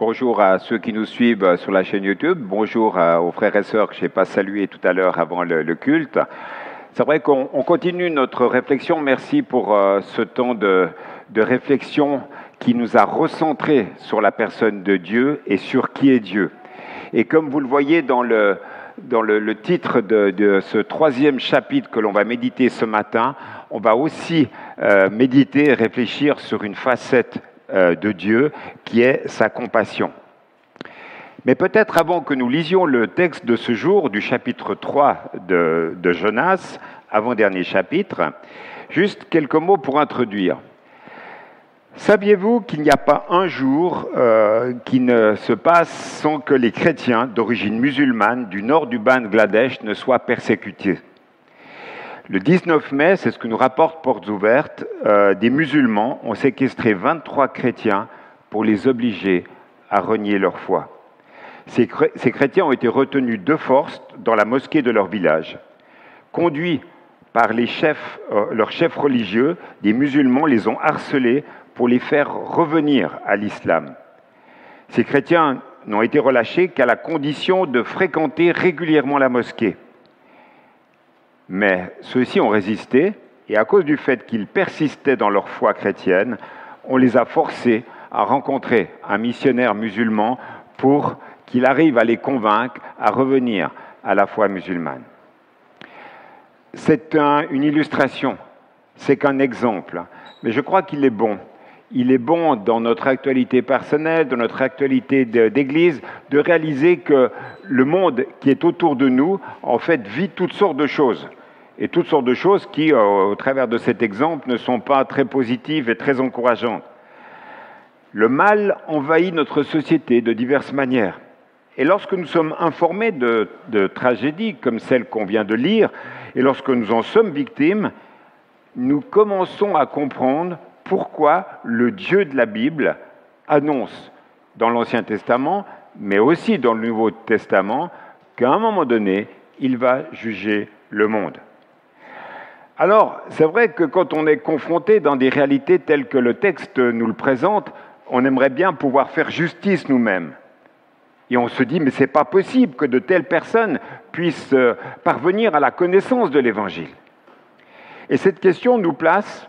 Bonjour à ceux qui nous suivent sur la chaîne YouTube. Bonjour aux frères et sœurs que je n'ai pas salués tout à l'heure avant le, culte. C'est vrai qu'on continue notre réflexion. Merci pour euh, ce temps de, réflexion qui nous a recentrés sur la personne de Dieu et sur qui est Dieu. Et comme vous le voyez dans le, dans le, titre de, ce troisième chapitre que l'on va méditer ce matin, on va aussi euh, méditer et réfléchir sur une facette euh, de Dieu, qui est sa compassion. Mais peut-être avant que nous lisions le texte de ce jour du chapitre 3 de, Jonas, avant-dernier chapitre, juste quelques mots pour introduire. Saviez-vous qu'il n'y a pas un jour euh, qui ne se passe sans que les chrétiens d'origine musulmane du nord du Bangladesh ne soient persécutés? Le 19 mai, c'est ce que nous rapporte Portes Ouvertes, euh, des musulmans ont séquestré 23 chrétiens pour les obliger à renier leur foi. Ces, chrétiens ont été retenus de force dans la mosquée de leur village. Conduits par euh, leurs chefs religieux, des musulmans les ont harcelés pour les faire revenir à l'islam. Ces chrétiens n'ont été relâchés qu'à la condition de fréquenter régulièrement la mosquée. Mais ceux-ci ont résisté, et à cause du fait qu'ils persistaient dans leur foi chrétienne, on les a forcés à rencontrer un missionnaire musulman pour qu'il arrive à les convaincre à revenir à la foi musulmane. C'est une illustration, c'est qu'un exemple, mais je crois qu'il est bon. Il est bon dans notre actualité personnelle, dans notre actualité d'Église, de réaliser que le monde qui est autour de nous, en fait, vit toutes sortes de choses et toutes sortes de choses qui, euh, au travers de cet exemple, ne sont pas très positives et très encourageantes. Le mal envahit notre société de diverses manières. Et lorsque nous sommes informés de, tragédies comme celle qu'on vient de lire, et lorsque nous en sommes victimes, nous commençons à comprendre pourquoi le Dieu de la Bible annonce dans l'Ancien Testament, mais aussi dans le Nouveau Testament, qu'à un moment donné, il va juger le monde. Alors, c'est vrai que quand on est confronté dans des réalités telles que le texte nous le présente, on aimerait bien pouvoir faire justice nous-mêmes. Et on se dit, mais ce n'est pas possible que de telles personnes puissent euh, parvenir à la connaissance de l'Évangile. Et cette question nous place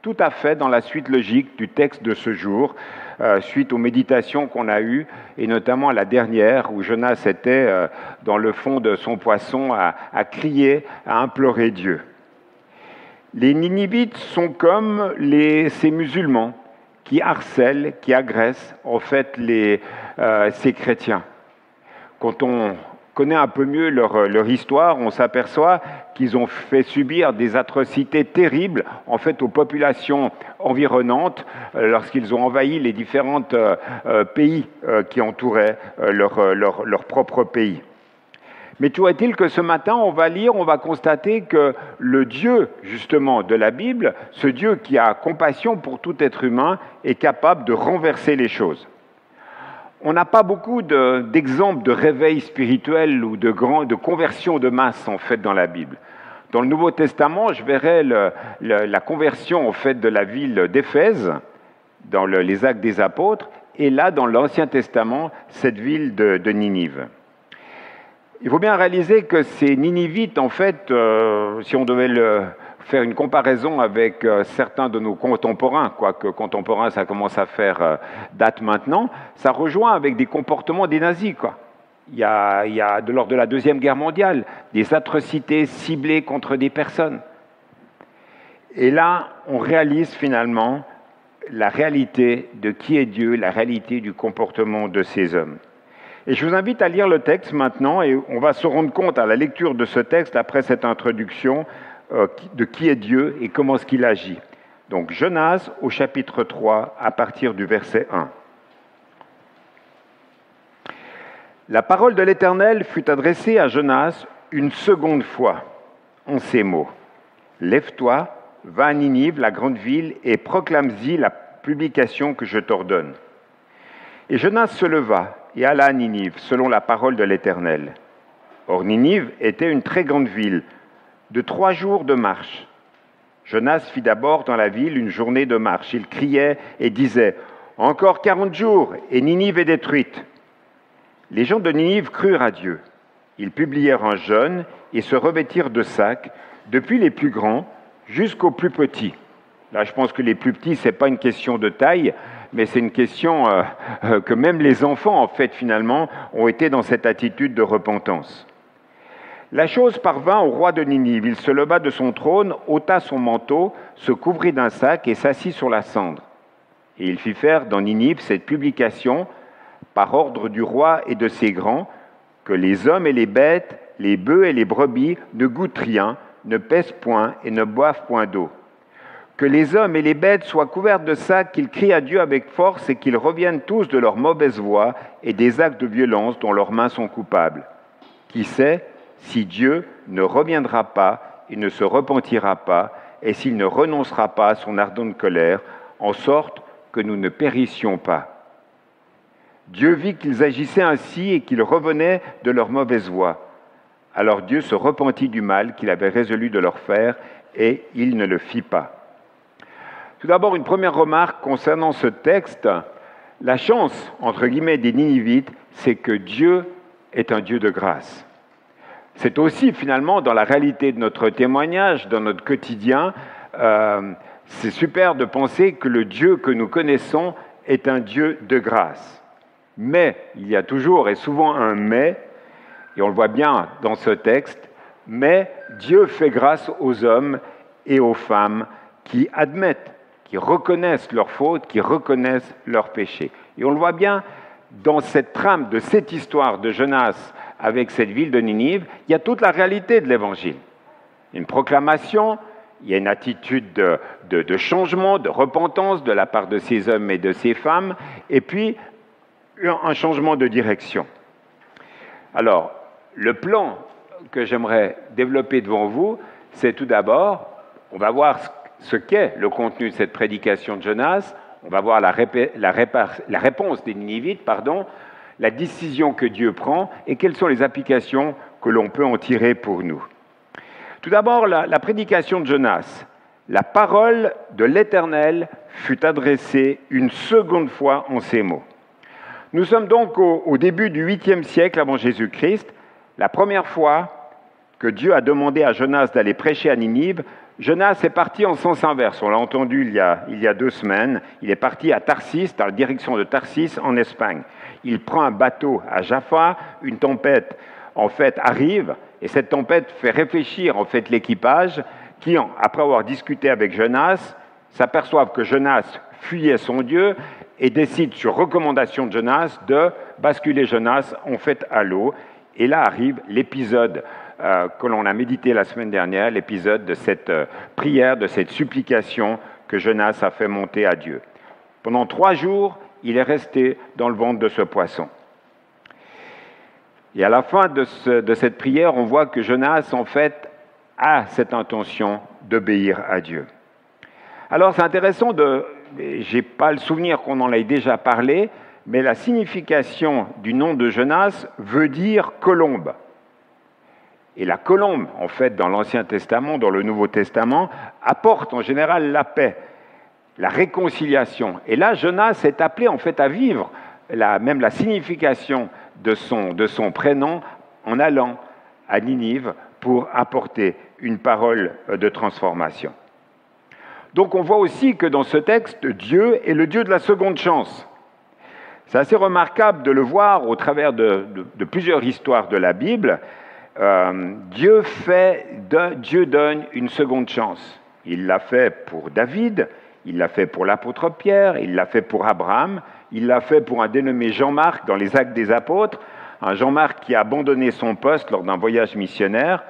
tout à fait dans la suite logique du texte de ce jour, euh, suite aux méditations qu'on a eues, et notamment la dernière, où Jonas était euh, dans le fond de son poisson à crier, à implorer Dieu. Les Ninivites sont comme ces musulmans qui harcèlent, qui agressent en fait euh, ces chrétiens. Quand on connaît un peu mieux leur, histoire, on s'aperçoit qu'ils ont fait subir des atrocités terribles en fait aux populations environnantes euh, lorsqu'ils ont envahi les différents euh, pays qui entouraient leur propre pays. Mais toujours est-il que ce matin, on va lire, on va constater que le Dieu, justement, de la Bible, ce Dieu qui a compassion pour tout être humain, est capable de renverser les choses. On n'a pas beaucoup d'exemples de, réveil spirituel ou de, grand, de conversion de masse, en fait, dans la Bible. Dans le Nouveau Testament, je verrai la conversion, en fait, de la ville d'Éphèse, dans les actes des apôtres, et là, dans l'Ancien Testament, cette ville de Ninive. Il faut bien réaliser que ces Ninivites, en fait, euh, si on devait faire une comparaison avec euh, certains de nos contemporains, quoique contemporains, ça commence à faire euh, date maintenant, ça rejoint avec des comportements des nazis. Quoi. Il, y a, il lors de la Deuxième Guerre mondiale, des atrocités ciblées contre des personnes. Et là, on réalise finalement la réalité de qui est Dieu, la réalité du comportement de ces hommes. Et je vous invite à lire le texte maintenant et on va se rendre compte à la lecture de ce texte, après cette introduction, euh, de qui est Dieu et comment est-ce qu'il agit. Donc Jonas au chapitre 3 à partir du verset 1. La parole de l'Éternel fut adressée à Jonas une seconde fois en ces mots. Lève-toi, va à Ninive, la grande ville, et proclame-y la publication que je t'ordonne. Et Jonas se leva et alla à Ninive, selon la parole de l'Éternel. Or Ninive était une très grande ville, de trois jours de marche. Jonas fit d'abord dans la ville une journée de marche. Il criait et disait, Encore quarante jours, et Ninive est détruite. Les gens de Ninive crurent à Dieu. Ils publièrent un jeûne et se revêtirent de sacs, depuis les plus grands jusqu'aux plus petits. Là, je pense que les plus petits, ce n'est pas une question de taille, mais c'est une question euh, euh, que même les enfants, en fait, finalement, ont été dans cette attitude de repentance. La chose parvint au roi de Ninive. Il se leva de son trône, ôta son manteau, se couvrit d'un sac et s'assit sur la cendre. Et il fit faire dans Ninive cette publication, par ordre du roi et de ses grands, que les hommes et les bêtes, les bœufs et les brebis ne goûtent rien, ne pèsent point et ne boivent point d'eau. Que les hommes et les bêtes soient couverts de sacs, qu'ils crient à Dieu avec force et qu'ils reviennent tous de leur mauvaise voie et des actes de violence dont leurs mains sont coupables. Qui sait si Dieu ne reviendra pas et ne se repentira pas, et s'il ne renoncera pas à son ardente colère, en sorte que nous ne périssions pas. Dieu vit qu'ils agissaient ainsi et qu'ils revenaient de leur mauvaise voie. Alors Dieu se repentit du mal qu'il avait résolu de leur faire, et il ne le fit pas. Tout d'abord, une première remarque concernant ce texte. La chance, entre guillemets, des Ninivites, c'est que Dieu est un Dieu de grâce. C'est aussi finalement dans la réalité de notre témoignage, dans notre quotidien, euh, c'est super de penser que le Dieu que nous connaissons est un Dieu de grâce. Mais, il y a toujours et souvent un mais, et on le voit bien dans ce texte, mais Dieu fait grâce aux hommes et aux femmes qui admettent, qui reconnaissent leurs fautes, qui reconnaissent leurs péchés. Et on le voit bien dans cette trame de cette histoire de Jonas avec cette ville de Ninive, il y a toute la réalité de l'Évangile. Une proclamation, il y a une attitude de, changement, de repentance de la part de ces hommes et de ces femmes, et puis un changement de direction. Alors, le plan que j'aimerais développer devant vous, c'est tout d'abord, on va voir ce qu'est le contenu de cette prédication de Jonas, on va voir la, réponse des Ninivites, pardon, la décision que Dieu prend et quelles sont les applications que l'on peut en tirer pour nous. Tout d'abord, la, prédication de Jonas. La parole de l'Éternel fut adressée une seconde fois en ces mots. Nous sommes donc au, au début du 8e siècle avant Jésus-Christ, la première fois que Dieu a demandé à Jonas d'aller prêcher à Ninive, Jonas est parti en sens inverse. On l'a entendu il y, a, deux semaines. Il est parti à Tarsis, dans la direction de Tarsis, en Espagne. Il prend un bateau à Jaffa. Une tempête, en fait, arrive. Et cette tempête fait réfléchir, en fait, l'équipage qui, après avoir discuté avec Jonas, s'aperçoivent que Jonas fuyait son Dieu et décide, sur recommandation de Jonas, de basculer Jonas, en fait, à l'eau. Et là arrive l'épisode euh, que l'on a médité la semaine dernière, l'épisode de cette euh, prière, de cette supplication que Jonas a fait monter à Dieu. Pendant trois jours, il est resté dans le ventre de ce poisson. Et à la fin de, cette prière, on voit que Jonas, en fait, a cette intention d'obéir à Dieu. Alors c'est intéressant de, j'ai pas le souvenir qu'on en ait déjà parlé, mais la signification du nom de Jonas veut dire colombe. Et la colombe, en fait, dans l'Ancien Testament, dans le Nouveau Testament, apporte en général la paix, la réconciliation. Et là, Jonas est appelé en fait à vivre même la signification de son, de son prénom en allant à Ninive pour apporter une parole de transformation. Donc on voit aussi que dans ce texte, Dieu est le Dieu de la seconde chance. C'est assez remarquable de le voir au travers de plusieurs histoires de la Bible. Euh, Dieu, fait, Dieu donne une seconde chance. Il l'a fait pour David, il l'a fait pour l'apôtre Pierre, il l'a fait pour Abraham, il l'a fait pour un dénommé Jean-Marc dans les actes des apôtres, un Jean-Marc qui a abandonné son poste lors d'un voyage missionnaire.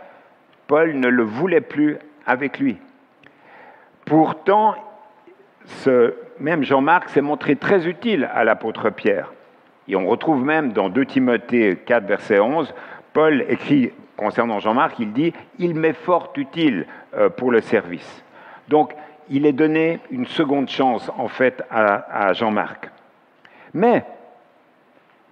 Paul ne le voulait plus avec lui. Pourtant, ce même Jean-Marc s'est montré très utile à l'apôtre Pierre. Et on retrouve même dans 2 Timothée 4, verset 11, Paul écrit concernant Jean-Marc, il dit Il m'est fort utile euh, pour le service. Donc, il est donné une seconde chance, en fait, à, Jean-Marc. Mais,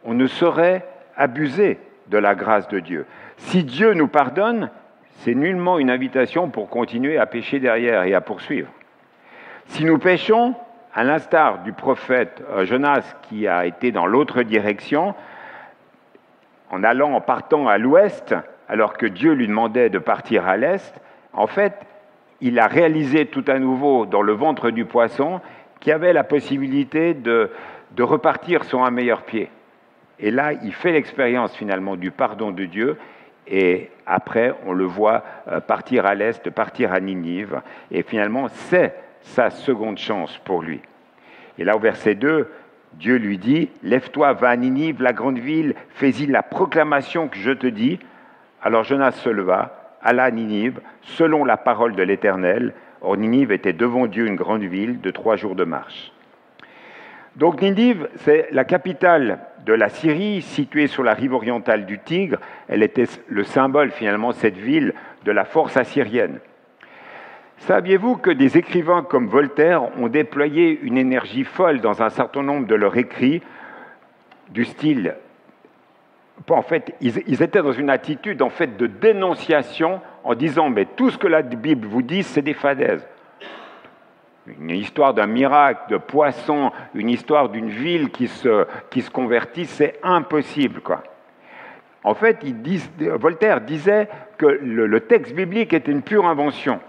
on ne saurait abuser de la grâce de Dieu. Si Dieu nous pardonne, c'est nullement une invitation pour continuer à pécher derrière et à poursuivre. Si nous péchons, à l'instar du prophète euh, Jonas qui a été dans l'autre direction, en allant, en partant à l'ouest, alors que Dieu lui demandait de partir à l'est, en fait, il a réalisé tout à nouveau dans le ventre du poisson qu'il avait la possibilité de, de repartir sur un meilleur pied. Et là, il fait l'expérience finalement du pardon de Dieu. Et après, on le voit euh, partir à l'est, partir à Ninive. Et finalement, c'est sa seconde chance pour lui. Et là, au verset 2, Dieu lui dit, Lève-toi, va à Ninive, la grande ville, fais-y la proclamation que je te dis. Alors Jonas se leva, alla à Ninive, selon la parole de l'Éternel. Or, Ninive était devant Dieu une grande ville de trois jours de marche. Donc Ninive, c'est la capitale de la Syrie, située sur la rive orientale du Tigre. Elle était le symbole finalement, cette ville, de la force assyrienne. Saviez-vous que des écrivains comme Voltaire ont déployé une énergie folle dans un certain nombre de leurs écrits, du style en fait, ils, étaient dans une attitude en fait de dénonciation en disant mais tout ce que la Bible vous dit, c'est des fadaises. Une histoire d'un miracle, de poisson, une histoire d'une ville qui se, qui se convertit, c'est impossible. Quoi. En fait, Voltaire disait que le, texte biblique était une pure invention.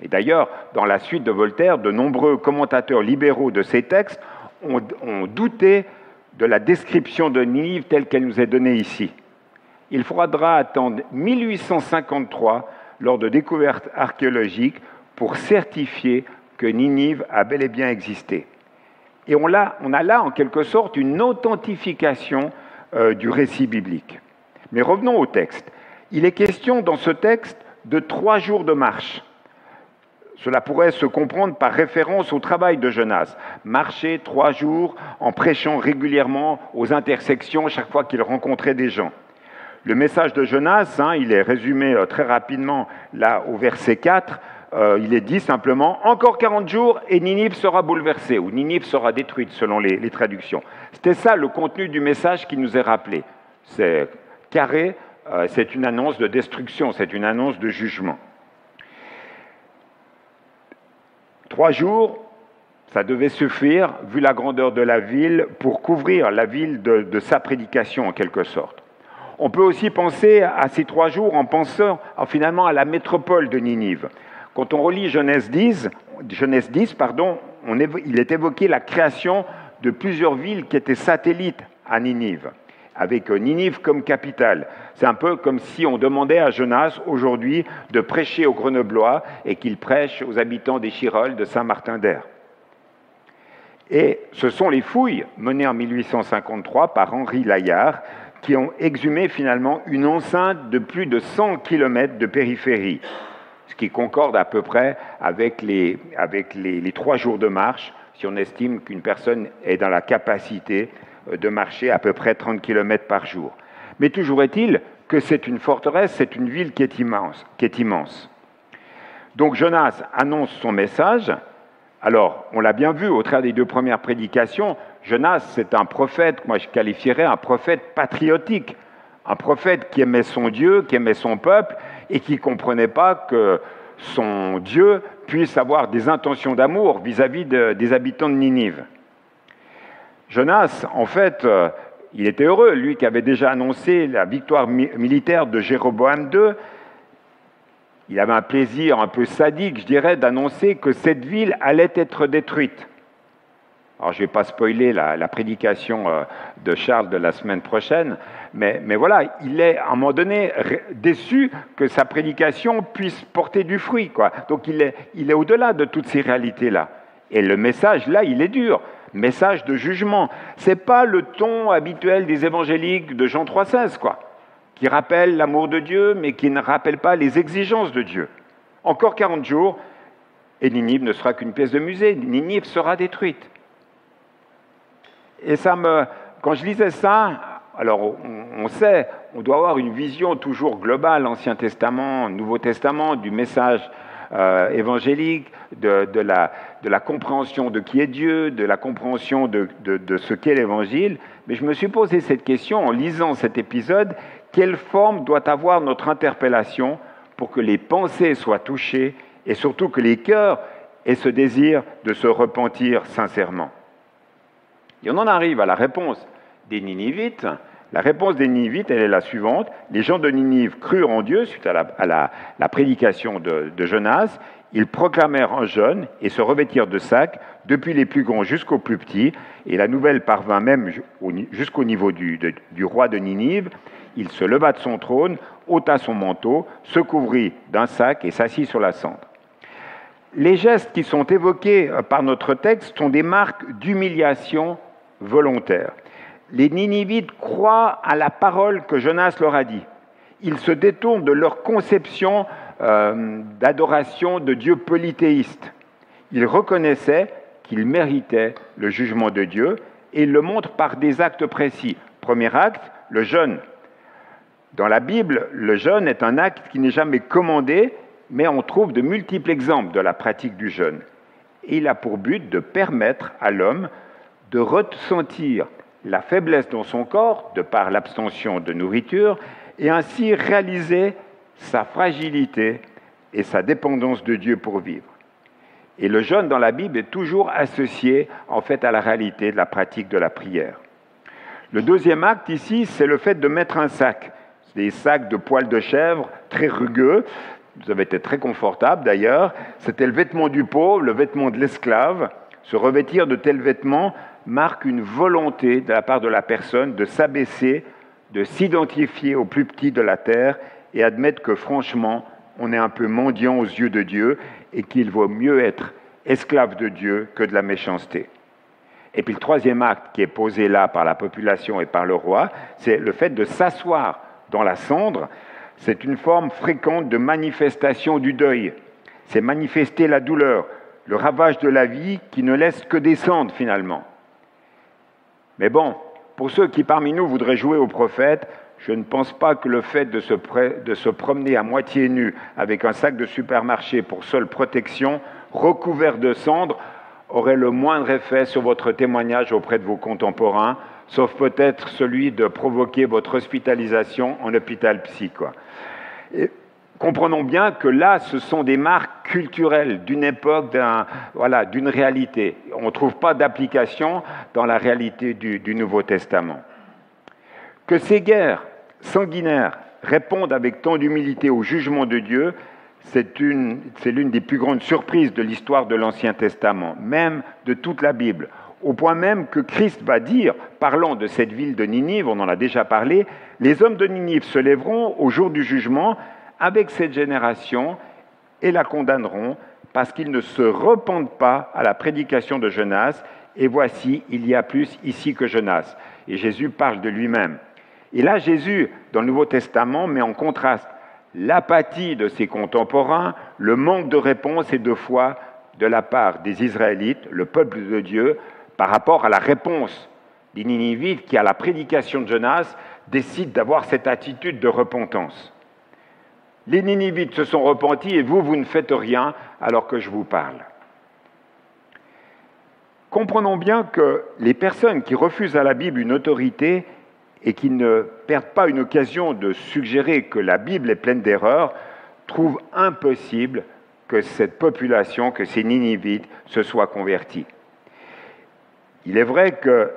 Et d'ailleurs, dans la suite de Voltaire, de nombreux commentateurs libéraux de ces textes ont, ont douté de la description de Ninive telle qu'elle nous est donnée ici. Il faudra attendre 1853 lors de découvertes archéologiques pour certifier que Ninive a bel et bien existé. Et on a, là, en quelque sorte, une authentification euh, du récit biblique. Mais revenons au texte. Il est question dans ce texte de trois jours de marche. Cela pourrait se comprendre par référence au travail de Jonas. Marcher trois jours en prêchant régulièrement aux intersections chaque fois qu'il rencontrait des gens. Le message de Jonas, hein, il est résumé euh, très rapidement là au verset 4. Euh, il est dit simplement encore 40 jours et Ninive sera bouleversée, ou Ninive sera détruite selon les, traductions. C'était ça le contenu du message qui nous est rappelé. C'est carré, euh, c'est une annonce de destruction, c'est une annonce de jugement. Trois jours, ça devait suffire, vu la grandeur de la ville, pour couvrir la ville de, sa prédication en quelque sorte. On peut aussi penser à ces trois jours en pensant finalement à la métropole de Ninive. Quand on relit Genèse 10, Genèse 10 pardon, il est évoqué la création de plusieurs villes qui étaient satellites à Ninive, avec Ninive comme capitale. C'est un peu comme si on demandait à Jonas aujourd'hui de prêcher aux Grenoblois et qu'il prêche aux habitants des Chirolles de Saint-Martin-d'Air. Et ce sont les fouilles menées en 1853 par Henri Layard qui ont exhumé finalement une enceinte de plus de 100 km de périphérie, ce qui concorde à peu près avec les trois jours de marche, si on estime qu'une personne est dans la capacité de marcher à peu près 30 km par jour. Mais toujours est-il que c'est une forteresse, c'est une ville qui est immense. Immense. Donc Jonas annonce son message. Alors, on l'a bien vu au travers des deux premières prédications, Jonas, c'est un prophète, moi je qualifierais un prophète patriotique, un prophète qui aimait son Dieu, qui aimait son peuple et qui ne comprenait pas que son Dieu puisse avoir des intentions d'amour vis-à-vis des habitants de Ninive. Jonas, en fait, euh, il était heureux, lui qui avait déjà annoncé la victoire militaire de Jéroboam II. Il avait un plaisir un peu sadique, je dirais, d'annoncer que cette ville allait être détruite. Alors, je ne vais pas spoiler la, prédication euh, de Charles de la semaine prochaine, mais, voilà, il est à un moment donné déçu que sa prédication puisse porter du fruit. Quoi. Donc, il est, il est au-delà de toutes ces réalités-là. Et le message, là, il est dur message de jugement. Ce n'est pas le ton habituel des évangéliques de Jean 3,16, quoi, qui rappelle l'amour de Dieu, mais qui ne rappelle pas les exigences de Dieu. Encore 40 jours, et Ninive ne sera qu'une pièce de musée. Ninive sera détruite. Et ça me, quand je lisais ça, alors on sait, on doit avoir une vision toujours globale, Ancien Testament, Nouveau Testament, du message euh, évangélique, de, la, compréhension de qui est Dieu, de la compréhension de, de ce qu'est l'Évangile. Mais je me suis posé cette question en lisant cet épisode, quelle forme doit avoir notre interpellation pour que les pensées soient touchées et surtout que les cœurs et ce désir de se repentir sincèrement? Et on en arrive à la réponse des Ninivites. La réponse des Ninivites, elle est la suivante. Les gens de Ninive crurent en Dieu suite à la, prédication de, Jonas. Ils proclamèrent un jeûne et se revêtirent de sacs, depuis les plus grands jusqu'aux plus petits. Et la nouvelle parvint même jusqu'au niveau du, du roi de Ninive. Il se leva de son trône, ôta son manteau, se couvrit d'un sac et s'assit sur la cendre. Les gestes qui sont évoqués par notre texte sont des marques d'humiliation volontaire. Les Ninivites croient à la parole que Jonas leur a dit. Ils se détournent de leur conception euh, d'adoration de Dieu polythéiste. Ils reconnaissaient qu'ils méritaient le jugement de Dieu et ils le montrent par des actes précis. Premier acte, le jeûne. Dans la Bible, le jeûne est un acte qui n'est jamais commandé, mais on trouve de multiples exemples de la pratique du jeûne. Il a pour but de permettre à l'homme de ressentir la faiblesse dans son corps de par l'abstention de nourriture et ainsi réaliser sa fragilité et sa dépendance de Dieu pour vivre. Et le jeûne dans la Bible est toujours associé en fait à la réalité de la pratique de la prière. Le deuxième acte ici, c'est le fait de mettre un sac. Des sacs de poils de chèvre très rugueux. Vous avez été très confortable d'ailleurs. C'était le vêtement du pauvre, le vêtement de l'esclave. Se revêtir de tels vêtements marque une volonté de la part de la personne de s'abaisser, de s'identifier au plus petit de la terre et admettre que franchement, on est un peu mendiant aux yeux de Dieu et qu'il vaut mieux être esclave de Dieu que de la méchanceté. Et puis le troisième acte qui est posé là par la population et par le roi, c'est le fait de s'asseoir dans la cendre. C'est une forme fréquente de manifestation du deuil. C'est manifester la douleur, le ravage de la vie qui ne laisse que descendre finalement. Mais bon, pour ceux qui parmi nous voudraient jouer au prophète, je ne pense pas que le fait de se, promener à moitié nu avec un sac de supermarché pour seule protection, recouvert de cendres, aurait le moindre effet sur votre témoignage auprès de vos contemporains, sauf peut-être celui de provoquer votre hospitalisation en hôpital psy. Comprenons bien que là, ce sont des marques culturelles d'une époque, voilà, d'une réalité. On ne trouve pas d'application dans la réalité du Nouveau Testament. Que ces guerres sanguinaires répondent avec tant d'humilité au jugement de Dieu, c'est l'une des plus grandes surprises de l'histoire de l'Ancien Testament, même de toute la Bible. Au point même que Christ va dire, parlant de cette ville de Ninive, on en a déjà parlé, les hommes de Ninive se lèveront au jour du jugement avec cette génération et la condamneront parce qu'ils ne se repentent pas à la prédication de Jonas. Et voici, il y a plus ici que Jonas. Et Jésus parle de lui-même. Et là, Jésus, dans le Nouveau Testament, met en contraste l'apathie de ses contemporains, le manque de réponse et de foi de la part des Israélites, le peuple de Dieu, par rapport à la réponse des Ninivites qui, à la prédication de Jonas, décident d'avoir cette attitude de repentance. Les Ninivites se sont repentis et vous, vous ne faites rien alors que je vous parle. Comprenons bien que les personnes qui refusent à la Bible une autorité et qui ne perdent pas une occasion de suggérer que la Bible est pleine d'erreurs trouvent impossible que cette population, que ces Ninivites, se soient convertis. Il est vrai que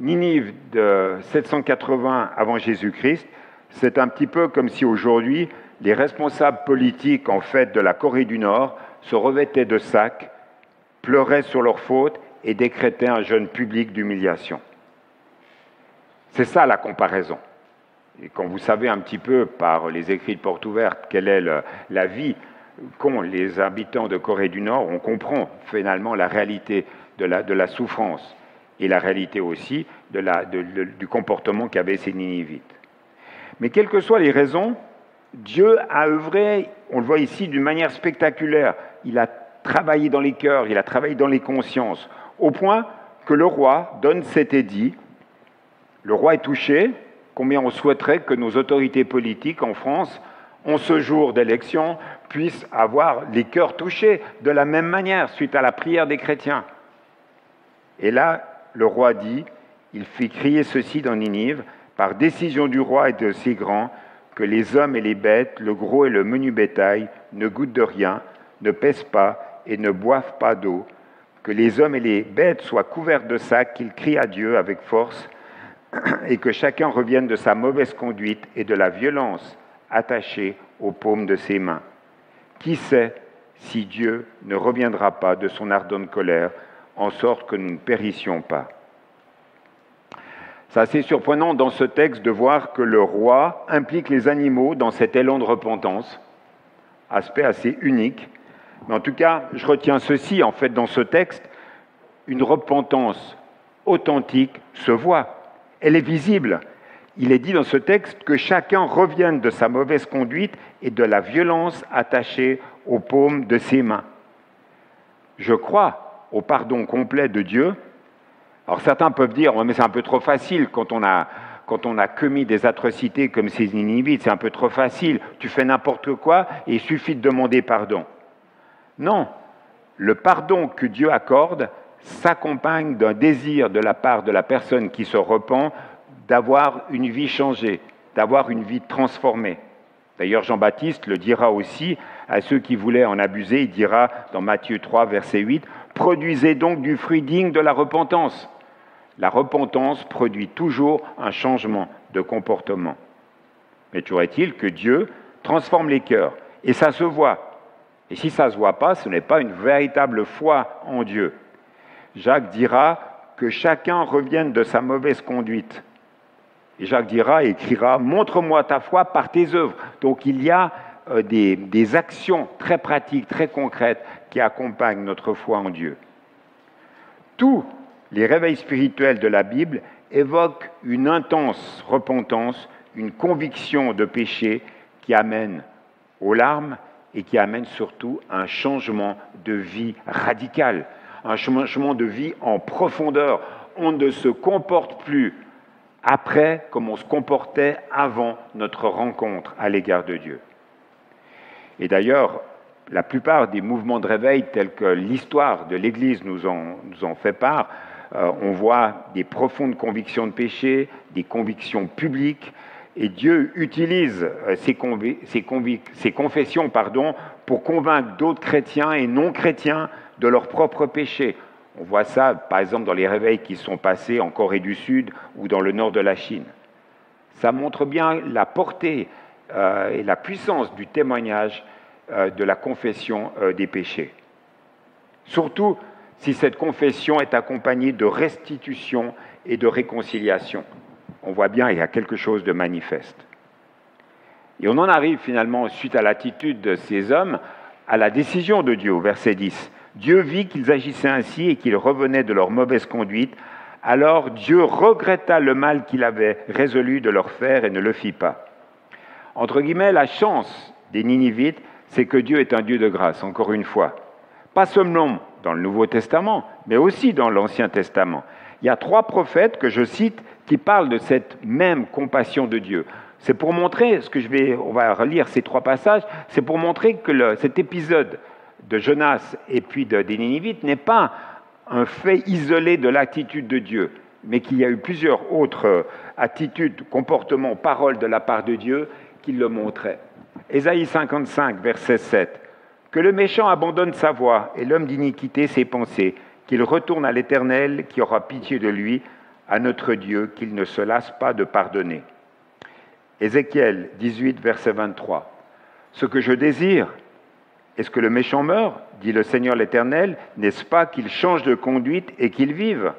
Ninive de 780 avant Jésus-Christ, c'est un petit peu comme si aujourd'hui les responsables politiques en fait de la Corée du Nord se revêtaient de sacs, pleuraient sur leurs fautes et décrétaient un jeûne public d'humiliation. C'est ça la comparaison. Et quand vous savez un petit peu par les écrits de porte ouverte quelle est la vie qu'ont les habitants de Corée du Nord, on comprend finalement la réalité de la, souffrance et la réalité aussi du comportement qu'avaient ces Ninivites. Mais quelles que soient les raisons, Dieu a œuvré, on le voit ici, d'une manière spectaculaire. Il a travaillé dans les cœurs, il a travaillé dans les consciences, au point que le roi donne cet édit. Le roi est touché, combien on souhaiterait que nos autorités politiques en France, en ce jour d'élection, puissent avoir les cœurs touchés de la même manière suite à la prière des chrétiens. Et là, le roi dit, il fit crier ceci dans Ninive, par décision du roi et de ses grands, que les hommes et les bêtes, le gros et le menu bétail, ne goûtent de rien, ne pèsent pas et ne boivent pas d'eau, que les hommes et les bêtes soient couverts de sacs, qu'ils crient à Dieu avec force, et que chacun revienne de sa mauvaise conduite et de la violence attachée aux paumes de ses mains. Qui sait si Dieu ne reviendra pas de son ardente colère, en sorte que nous ne périssions pas C'est assez surprenant dans ce texte de voir que le roi implique les animaux dans cet élan de repentance, aspect assez unique. Mais en tout cas, je retiens ceci, en fait, dans ce texte, une repentance authentique se voit, elle est visible. Il est dit dans ce texte que chacun revienne de sa mauvaise conduite et de la violence attachée aux paumes de ses mains. Je crois au pardon complet de Dieu. Alors certains peuvent dire, mais c'est un peu trop facile quand on a, quand on a commis des atrocités comme ces Ninivites, c'est un peu trop facile, tu fais n'importe quoi et il suffit de demander pardon. Non, le pardon que Dieu accorde s'accompagne d'un désir de la part de la personne qui se repent d'avoir une vie changée, d'avoir une vie transformée. D'ailleurs, Jean-Baptiste le dira aussi à ceux qui voulaient en abuser, il dira dans Matthieu 3, verset 8, Produisez donc du fruit digne de la repentance. La repentance produit toujours un changement de comportement. Mais toujours est-il que Dieu transforme les cœurs, et ça se voit. Et si ça ne se voit pas, ce n'est pas une véritable foi en Dieu. Jacques dira que chacun revienne de sa mauvaise conduite. Et Jacques dira et écrira, montre-moi ta foi par tes œuvres. Donc il y a euh, des, des, actions très pratiques, très concrètes qui accompagnent notre foi en Dieu. Tous les réveils spirituels de la Bible évoquent une intense repentance, une conviction de péché qui amène aux larmes et qui amène surtout un changement de vie radical, un changement de vie en profondeur. On ne se comporte plus après comme on se comportait avant notre rencontre à l'égard de Dieu. Et d'ailleurs, la plupart des mouvements de réveil tels que l'histoire de l'Église nous en, nous en fait part, euh, on voit des profondes convictions de péché, des convictions publiques, et Dieu utilise euh, ces, ces, ces confessions pardon, pour convaincre d'autres chrétiens et non chrétiens de leurs propres péchés, on voit ça, par exemple, dans les réveils qui sont passés en Corée du Sud ou dans le nord de la Chine. Ça montre bien la portée euh, et la puissance du témoignage euh, de la confession euh, des péchés. Surtout si cette confession est accompagnée de restitution et de réconciliation. On voit bien il y a quelque chose de manifeste. Et on en arrive finalement, suite à l'attitude de ces hommes, à la décision de Dieu verset 10. Dieu vit qu'ils agissaient ainsi et qu'ils revenaient de leur mauvaise conduite. Alors Dieu regretta le mal qu'il avait résolu de leur faire et ne le fit pas. Entre guillemets, la chance des Ninivites, c'est que Dieu est un Dieu de grâce, encore une fois. Pas seulement dans le Nouveau Testament, mais aussi dans l'Ancien Testament. Il y a trois prophètes que je cite qui parlent de cette même compassion de Dieu. C'est pour montrer, ce que je vais, on va relire ces trois passages, c'est pour montrer que cet épisode de Jonas et puis de, des Ninivites n'est pas un fait isolé de l'attitude de Dieu, mais qu'il y a eu plusieurs autres euh, attitudes, comportements, paroles de la part de Dieu qui le montraient. Ésaïe 55, verset 7. Que le méchant abandonne sa voie et l'homme d'iniquité ses pensées, qu'il retourne à l'Éternel qui aura pitié de lui, à notre Dieu, qu'il ne se lasse pas de pardonner. Ézéchiel 18, verset 23. Ce que je désire, est-ce que le méchant meurt dit le Seigneur l'Éternel. N'est-ce pas qu'il change de conduite et qu'il vive?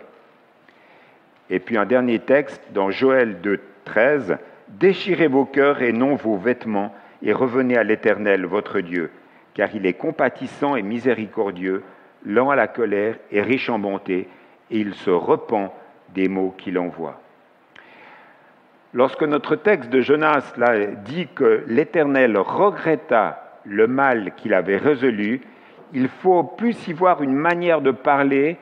Et puis un dernier texte dans Joël 2, 13. Déchirez vos cœurs et non vos vêtements, et revenez à l'Éternel, votre Dieu, car il est compatissant et miséricordieux, lent à la colère et riche en bonté, et il se repent des maux qu'il envoie. Lorsque notre texte de Jonas dit que l'Éternel regretta le mal qu'il avait résolu, il faut plus y voir une manière de parler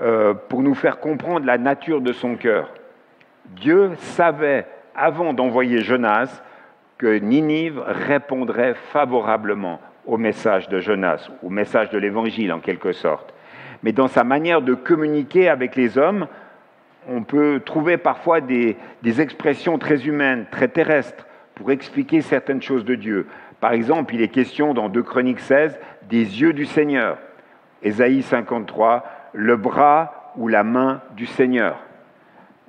euh, pour nous faire comprendre la nature de son cœur. Dieu savait, avant d'envoyer Jonas, que Ninive répondrait favorablement au message de Jonas, au message de l'Évangile en quelque sorte. Mais dans sa manière de communiquer avec les hommes, on peut trouver parfois des, des expressions très humaines, très terrestres, pour expliquer certaines choses de Dieu. Par exemple, il est question dans 2 Chroniques 16 des yeux du Seigneur, Ésaïe 53, le bras ou la main du Seigneur.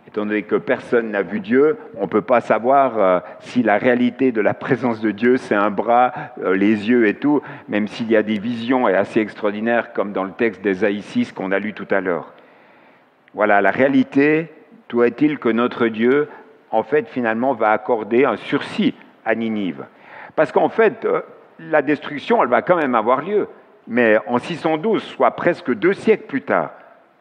Étant donné que personne n'a vu Dieu, on ne peut pas savoir euh, si la réalité de la présence de Dieu, c'est un bras, euh, les yeux et tout, même s'il y a des visions assez extraordinaires, comme dans le texte d'Ésaïe 6 qu'on a lu tout à l'heure. Voilà, la réalité, tout est-il que notre Dieu, en fait, finalement, va accorder un sursis à Ninive? Parce qu'en fait, euh, la destruction, elle va quand même avoir lieu. Mais en 612, soit presque deux siècles plus tard,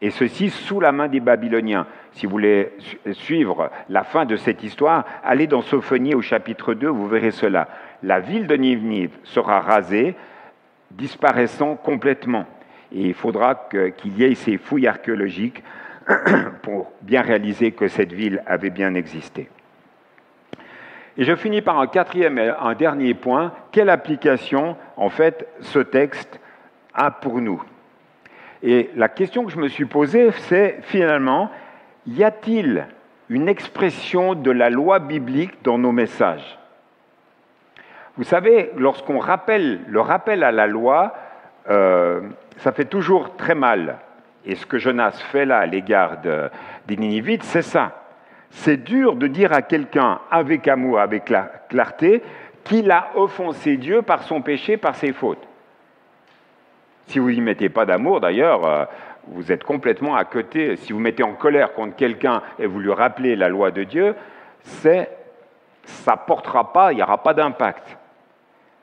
et ceci sous la main des Babyloniens. Si vous voulez suivre la fin de cette histoire, allez dans Sophonie au chapitre 2, vous verrez cela. La ville de Ninive sera rasée, disparaissant complètement. Et il faudra qu'il y ait ces fouilles archéologiques pour bien réaliser que cette ville avait bien existé. Et je finis par un quatrième et un dernier point. Quelle application, en fait, ce texte a pour nous? Et la question que je me suis posée, c'est finalement, y a-t-il une expression de la loi biblique dans nos messages? Vous savez, lorsqu'on rappelle le rappel à la loi, euh, ça fait toujours très mal. Et ce que Jonas fait là à l'égard des Ninivites, c'est ça. C'est dur de dire à quelqu'un avec amour, avec clarté, qu'il a offensé Dieu par son péché, par ses fautes. Si vous n'y mettez pas d'amour, d'ailleurs, euh, vous êtes complètement à côté. Si vous mettez en colère contre quelqu'un et vous lui rappelez la loi de Dieu, c'est, ça portera pas, il n'y aura pas d'impact.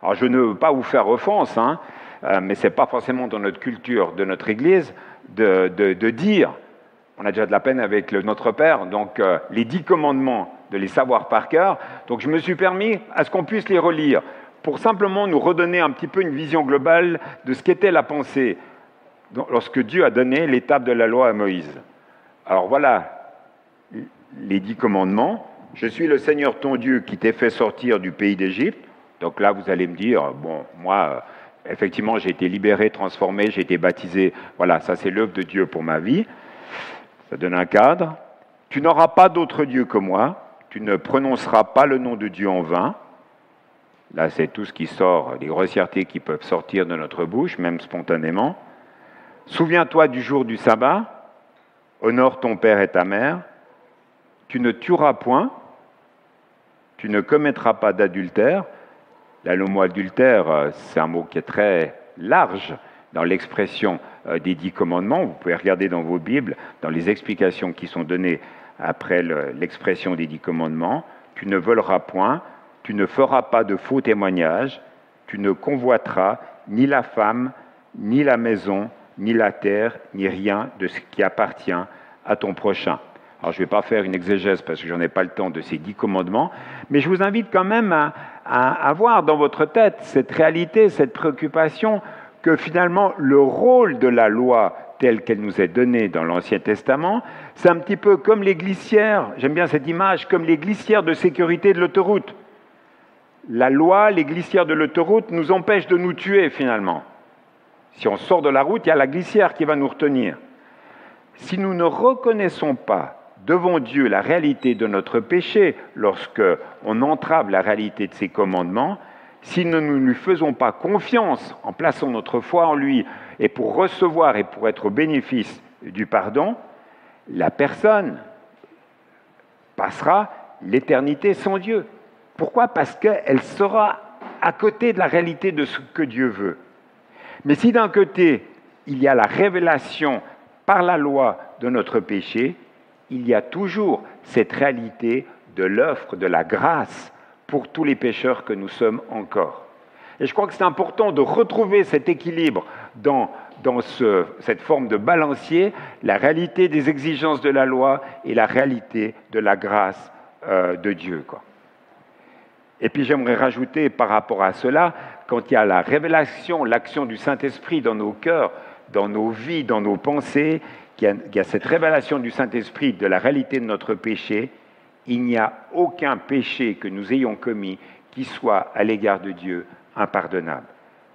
Alors je ne veux pas vous faire offense, hein, euh, mais ce n'est pas forcément dans notre culture de notre Église de, dire, on a déjà de la peine avec notre Père, donc euh, les dix commandements, de les savoir par cœur. Donc je me suis permis à ce qu'on puisse les relire pour simplement nous redonner un petit peu une vision globale de ce qu'était la pensée lorsque Dieu a donné l'étape de la loi à Moïse. Alors voilà les dix commandements. Je suis le Seigneur ton Dieu qui t'ai fait sortir du pays d'Égypte. Donc là, vous allez me dire, bon, moi, effectivement, j'ai été libéré, transformé, j'ai été baptisé. Voilà, ça c'est l'œuvre de Dieu pour ma vie. Ça donne un cadre. Tu n'auras pas d'autre Dieu que moi. Tu ne prononceras pas le nom de Dieu en vain. Là, c'est tout ce qui sort, les grossièretés qui peuvent sortir de notre bouche, même spontanément. Souviens-toi du jour du sabbat. Honore ton père et ta mère. Tu ne tueras point. Tu ne commettras pas d'adultère. Là, le mot adultère, euh, c'est un mot qui est très large dans l'expression euh, des dix commandements. Vous pouvez regarder dans vos Bibles, dans les explications qui sont données après l'expression des dix commandements. Tu ne voleras point, tu ne feras pas de faux témoignages, tu ne convoiteras ni la femme, ni la maison, ni la terre, ni rien de ce qui appartient à ton prochain. Alors je ne vais pas faire une exégèse parce que je n'en ai pas le temps de ces dix commandements, mais je vous invite quand même à, avoir dans votre tête cette réalité, cette préoccupation que finalement le rôle de la loi telle qu'elle nous est donnée dans l'Ancien Testament, c'est un petit peu comme les glissières, j'aime bien cette image, comme les glissières de sécurité de l'autoroute. La loi, les glissières de l'autoroute nous empêchent de nous tuer finalement. Si on sort de la route, il y a la glissière qui va nous retenir. Si nous ne reconnaissons pas devant Dieu la réalité de notre péché lorsque on entrave la réalité de ses commandements, si nous ne lui faisons pas confiance en plaçant notre foi en lui et pour recevoir et pour être au bénéfice du pardon, la personne passera l'éternité sans Dieu. Pourquoi Parce qu'elle sera à côté de la réalité de ce que Dieu veut. Mais si d'un côté, il y a la révélation par la loi de notre péché, il y a toujours cette réalité de l'offre de la grâce pour tous les pécheurs que nous sommes encore. Et je crois que c'est important de retrouver cet équilibre dans, cette forme de balancier, la réalité des exigences de la loi et la réalité de la grâce euh, de Dieu. Et puis j'aimerais rajouter par rapport à cela, quand il y a la révélation, l'action du Saint-Esprit dans nos cœurs, dans nos vies, dans nos pensées, qu'il y, a cette révélation du Saint-Esprit de la réalité de notre péché, il n'y a aucun péché que nous ayons commis qui soit à l'égard de Dieu impardonnable.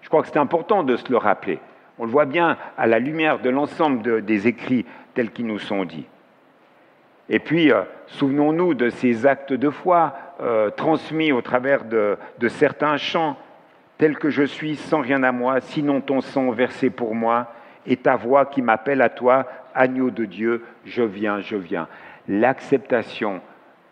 Je crois que c'est important de se le rappeler. On le voit bien à la lumière de l'ensemble des écrits tels qu'ils nous sont dits. Et puis, euh, souvenons-nous de ces actes de foi euh, transmis au travers de, certains chants, tels que je suis sans rien à moi, sinon ton sang versé pour moi, et ta voix qui m'appelle à toi, agneau de Dieu, je viens, je viens. L'acceptation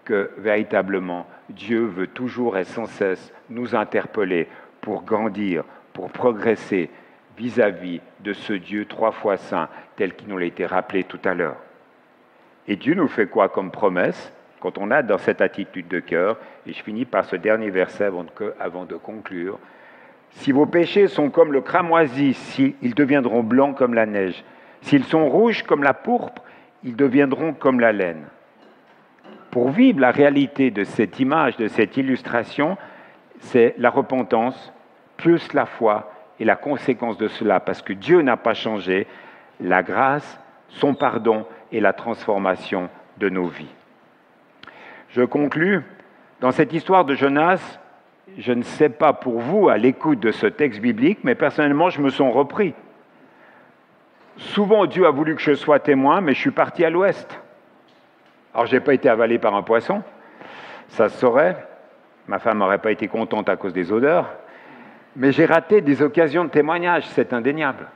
que véritablement Dieu veut toujours et sans cesse nous interpeller pour grandir, pour progresser vis-à-vis de ce Dieu trois fois saint tel qu'il nous l'a été rappelé tout à l'heure. Et Dieu nous fait quoi comme promesse quand on a dans cette attitude de cœur Et je finis par ce dernier verset avant de, conclure. Si vos péchés sont comme le cramoisi, ils deviendront blancs comme la neige. S'ils sont rouges comme la pourpre, ils deviendront comme la laine. Pour vivre la réalité de cette image, de cette illustration, c'est la repentance, plus la foi et la conséquence de cela, parce que Dieu n'a pas changé, la grâce, son pardon et la transformation de nos vies. Je conclus, dans cette histoire de Jonas, je ne sais pas pour vous à l'écoute de ce texte biblique, mais personnellement, je me sens repris. Souvent, Dieu a voulu que je sois témoin, mais je suis parti à l'ouest. Alors, je n'ai pas été avalé par un poisson, ça se saurait. Ma femme n'aurait pas été contente à cause des odeurs. Mais j'ai raté des occasions de témoignage, c'est indéniable.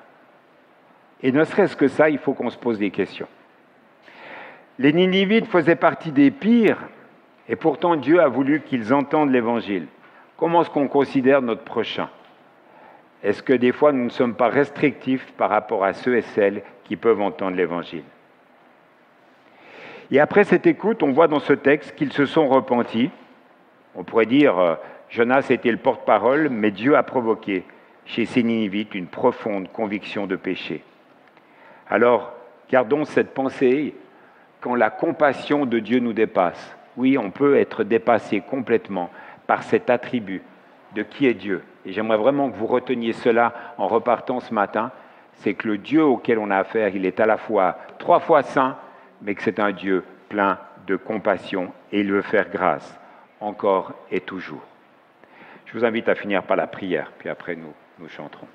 Et ne serait-ce que ça, il faut qu'on se pose des questions. Les Ninivites faisaient partie des pires, et pourtant Dieu a voulu qu'ils entendent l'Évangile. Comment est-ce qu'on considère notre prochain? Est-ce que des fois nous ne sommes pas restrictifs par rapport à ceux et celles qui peuvent entendre l'Évangile? Et après cette écoute, on voit dans ce texte qu'ils se sont repentis. On pourrait dire, euh, Jonas était le porte-parole, mais Dieu a provoqué chez ces Ninivites une profonde conviction de péché. Alors, gardons cette pensée quand la compassion de Dieu nous dépasse. Oui, on peut être dépassé complètement par cet attribut de qui est Dieu. Et j'aimerais vraiment que vous reteniez cela en repartant ce matin, c'est que le Dieu auquel on a affaire, il est à la fois trois fois saint, mais que c'est un Dieu plein de compassion et il veut faire grâce, encore et toujours. Je vous invite à finir par la prière, puis après nous, nous chanterons.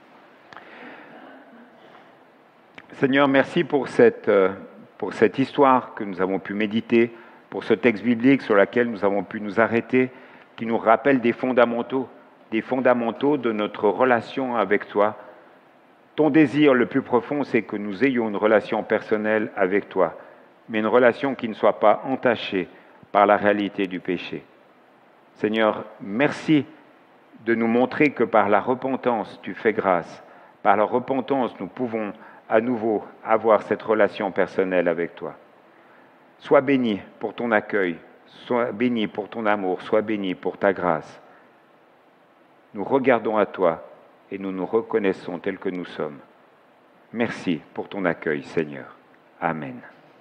Seigneur, merci pour cette, euh, pour cette histoire que nous avons pu méditer, pour ce texte biblique sur lequel nous avons pu nous arrêter, qui nous rappelle des fondamentaux, des fondamentaux de notre relation avec toi. Ton désir le plus profond, c'est que nous ayons une relation personnelle avec toi, mais une relation qui ne soit pas entachée par la réalité du péché. Seigneur, merci de nous montrer que par la repentance, tu fais grâce. Par la repentance, nous pouvons à nouveau avoir cette relation personnelle avec toi. Sois béni pour ton accueil, sois béni pour ton amour, sois béni pour ta grâce. Nous regardons à toi et nous nous reconnaissons tels que nous sommes. Merci pour ton accueil, Seigneur. Amen.